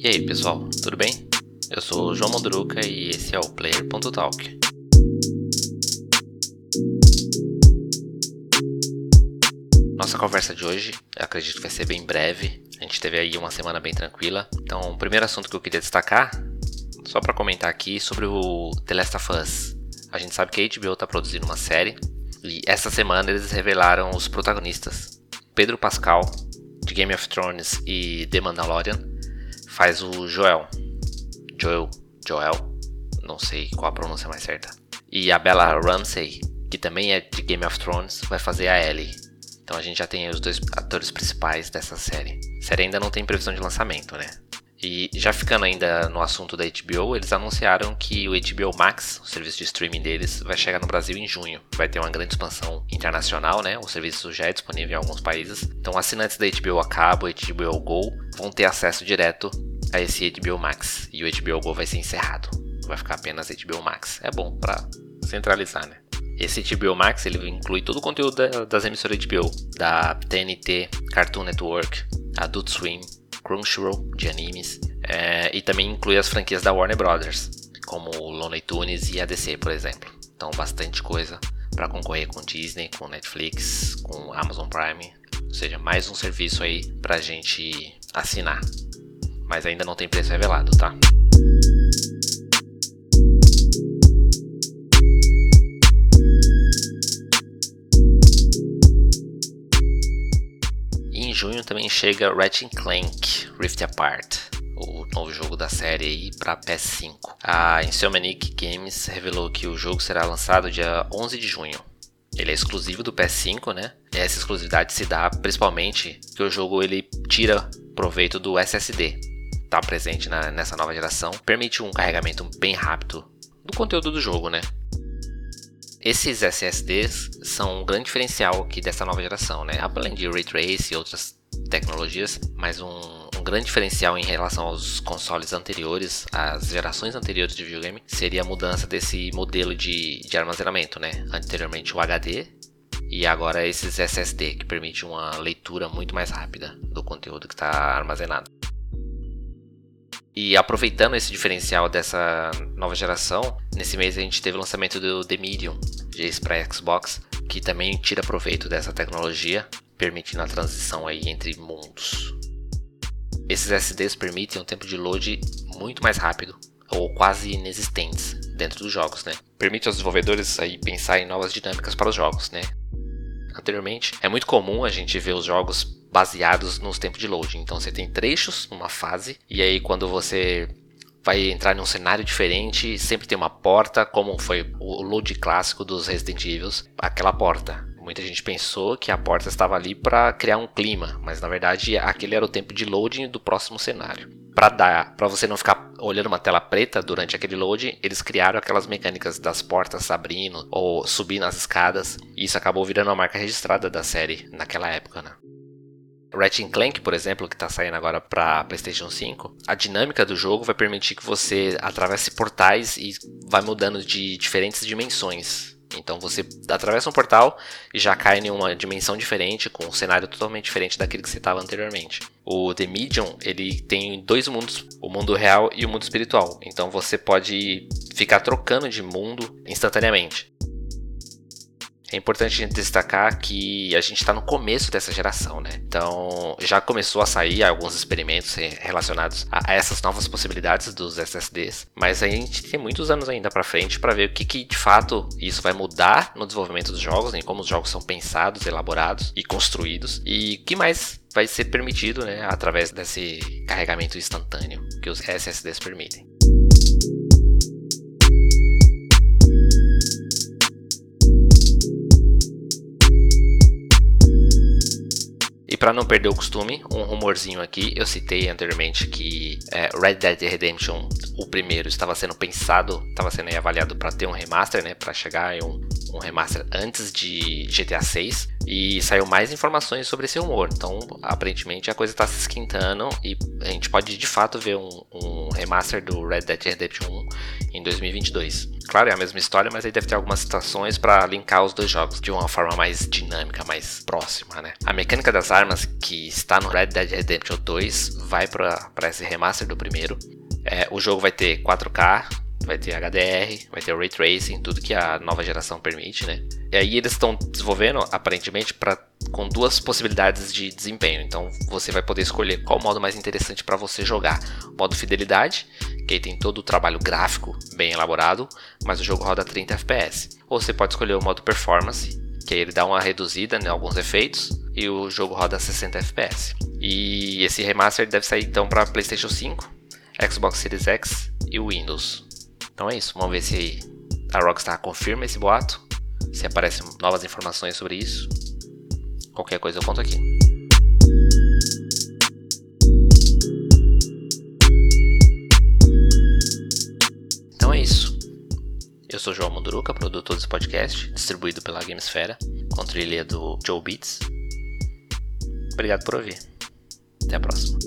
E aí pessoal, tudo bem? Eu sou o João Mondruca e esse é o Player.talk. Nossa conversa de hoje, acredito que vai ser bem breve. A gente teve aí uma semana bem tranquila. Então, o primeiro assunto que eu queria destacar, só para comentar aqui, sobre o The Last of Us. A gente sabe que a HBO está produzindo uma série e essa semana eles revelaram os protagonistas. Pedro Pascal, de Game of Thrones e The Mandalorian, faz o Joel. Joel, Joel, não sei qual a pronúncia mais certa. E a Bella Ramsey, que também é de Game of Thrones, vai fazer a Ellie. Então a gente já tem os dois atores principais dessa série. A série ainda não tem previsão de lançamento, né? E já ficando ainda no assunto da HBO, eles anunciaram que o HBO Max, o serviço de streaming deles, vai chegar no Brasil em junho. Vai ter uma grande expansão internacional, né? O serviço já é disponível em alguns países. Então assinantes da HBO a cabo, HBO Go, vão ter acesso direto a esse HBO Max. E o HBO Go vai ser encerrado. Vai ficar apenas HBO Max. É bom para centralizar, né? Esse HBO Max ele inclui todo o conteúdo das emissoras HBO, da TNT, Cartoon Network, Adult Swim, Crunchyroll de animes é, e também inclui as franquias da Warner Brothers, como Looney Tunes e ADC, por exemplo. Então, bastante coisa para concorrer com Disney, com Netflix, com Amazon Prime, ou seja, mais um serviço aí para gente assinar. Mas ainda não tem preço revelado, tá? junho também chega Ratchet Clank Rift Apart, o novo jogo da série aí para PS5. A Insomniac Games revelou que o jogo será lançado dia 11 de junho. Ele é exclusivo do PS5, né? E essa exclusividade se dá principalmente que o jogo ele tira proveito do SSD. Tá presente na, nessa nova geração, permite um carregamento bem rápido do conteúdo do jogo, né? Esses SSDs são um grande diferencial aqui dessa nova geração, né? Além de Ray Trace e outras tecnologias, mas um, um, grande diferencial em relação aos consoles anteriores, às gerações anteriores de videogame, seria a mudança desse modelo de, de armazenamento, né? Anteriormente o HD e agora esses SSD, que permite uma leitura muito mais rápida do conteúdo que está armazenado. E aproveitando esse diferencial dessa nova geração, nesse mês a gente teve o lançamento do The Medium, de para Xbox, que também tira proveito dessa tecnologia, permitindo a transição aí entre mundos. Esses SSDs permitem um tempo de load muito mais rápido, ou quase inexistentes, dentro dos jogos, né? Permite aos desenvolvedores aí pensar em novas dinâmicas para os jogos, né? Anteriormente, é muito comum a gente ver os jogos baseados nos tempos de loading. Então você tem trechos numa fase e aí quando você vai entrar num cenário diferente, sempre tem uma porta, como foi o load clássico dos Resident Evil, aquela porta. Muita gente pensou que a porta estava ali para criar um clima, mas na verdade aquele era o tempo de loading do próximo cenário. Para dar, para você não ficar olhando uma tela preta durante aquele loading, eles criaram aquelas mecânicas das portas abrindo ou subindo as escadas, e isso acabou virando uma marca registrada da série naquela época, né? Ratchet Clank, por exemplo, que está saindo agora para PlayStation 5, a dinâmica do jogo vai permitir que você atravesse portais e vai mudando de diferentes dimensões. Então você atravessa um portal e já cai em uma dimensão diferente, com um cenário totalmente diferente daquele que você estava anteriormente. O The Medium ele tem dois mundos, o mundo real e o mundo espiritual. Então você pode ficar trocando de mundo instantaneamente. É importante a gente destacar que a gente está no começo dessa geração, né? Então já começou a sair alguns experimentos relacionados a essas novas possibilidades dos SSDs, mas a gente tem muitos anos ainda para frente para ver o que, que, de fato isso vai mudar no desenvolvimento dos jogos, em como os jogos são pensados, elaborados e construídos e o que mais vai ser permitido, né, através desse carregamento instantâneo que os SSDs permitem. Para não perder o costume, um rumorzinho aqui, eu citei anteriormente que é, Red Dead Redemption, o primeiro, estava sendo pensado, estava sendo avaliado para ter um remaster, né, para chegar em um, um remaster antes de GTA 6 e saiu mais informações sobre esse rumor. Então, aparentemente a coisa está se esquentando e a gente pode de fato ver um, um remaster do Red Dead Redemption 1 em 2022. Claro, é a mesma história, mas aí deve ter algumas situações para linkar os dois jogos de uma forma mais dinâmica, mais próxima, né? A mecânica das armas que está no Red Dead Redemption 2 vai para esse remaster do primeiro. É, o jogo vai ter 4K, vai ter HDR, vai ter Ray Tracing, tudo que a nova geração permite, né? E aí eles estão desenvolvendo, aparentemente, para com duas possibilidades de desempenho. Então você vai poder escolher qual modo mais interessante para você jogar. Modo fidelidade, que tem todo o trabalho gráfico bem elaborado, mas o jogo roda 30 FPS. Ou você pode escolher o modo performance, que aí ele dá uma reduzida em alguns efeitos e o jogo roda 60 FPS. E esse remaster deve sair então para PlayStation 5, Xbox Series X e Windows. Então é isso, vamos ver se a Rockstar confirma esse boato, se aparecem novas informações sobre isso. Qualquer coisa eu conto aqui. Sou João Munduruca, produtor desse podcast, distribuído pela Gamesfera, com trilha do Joe Beats. Obrigado por ouvir. Até a próxima.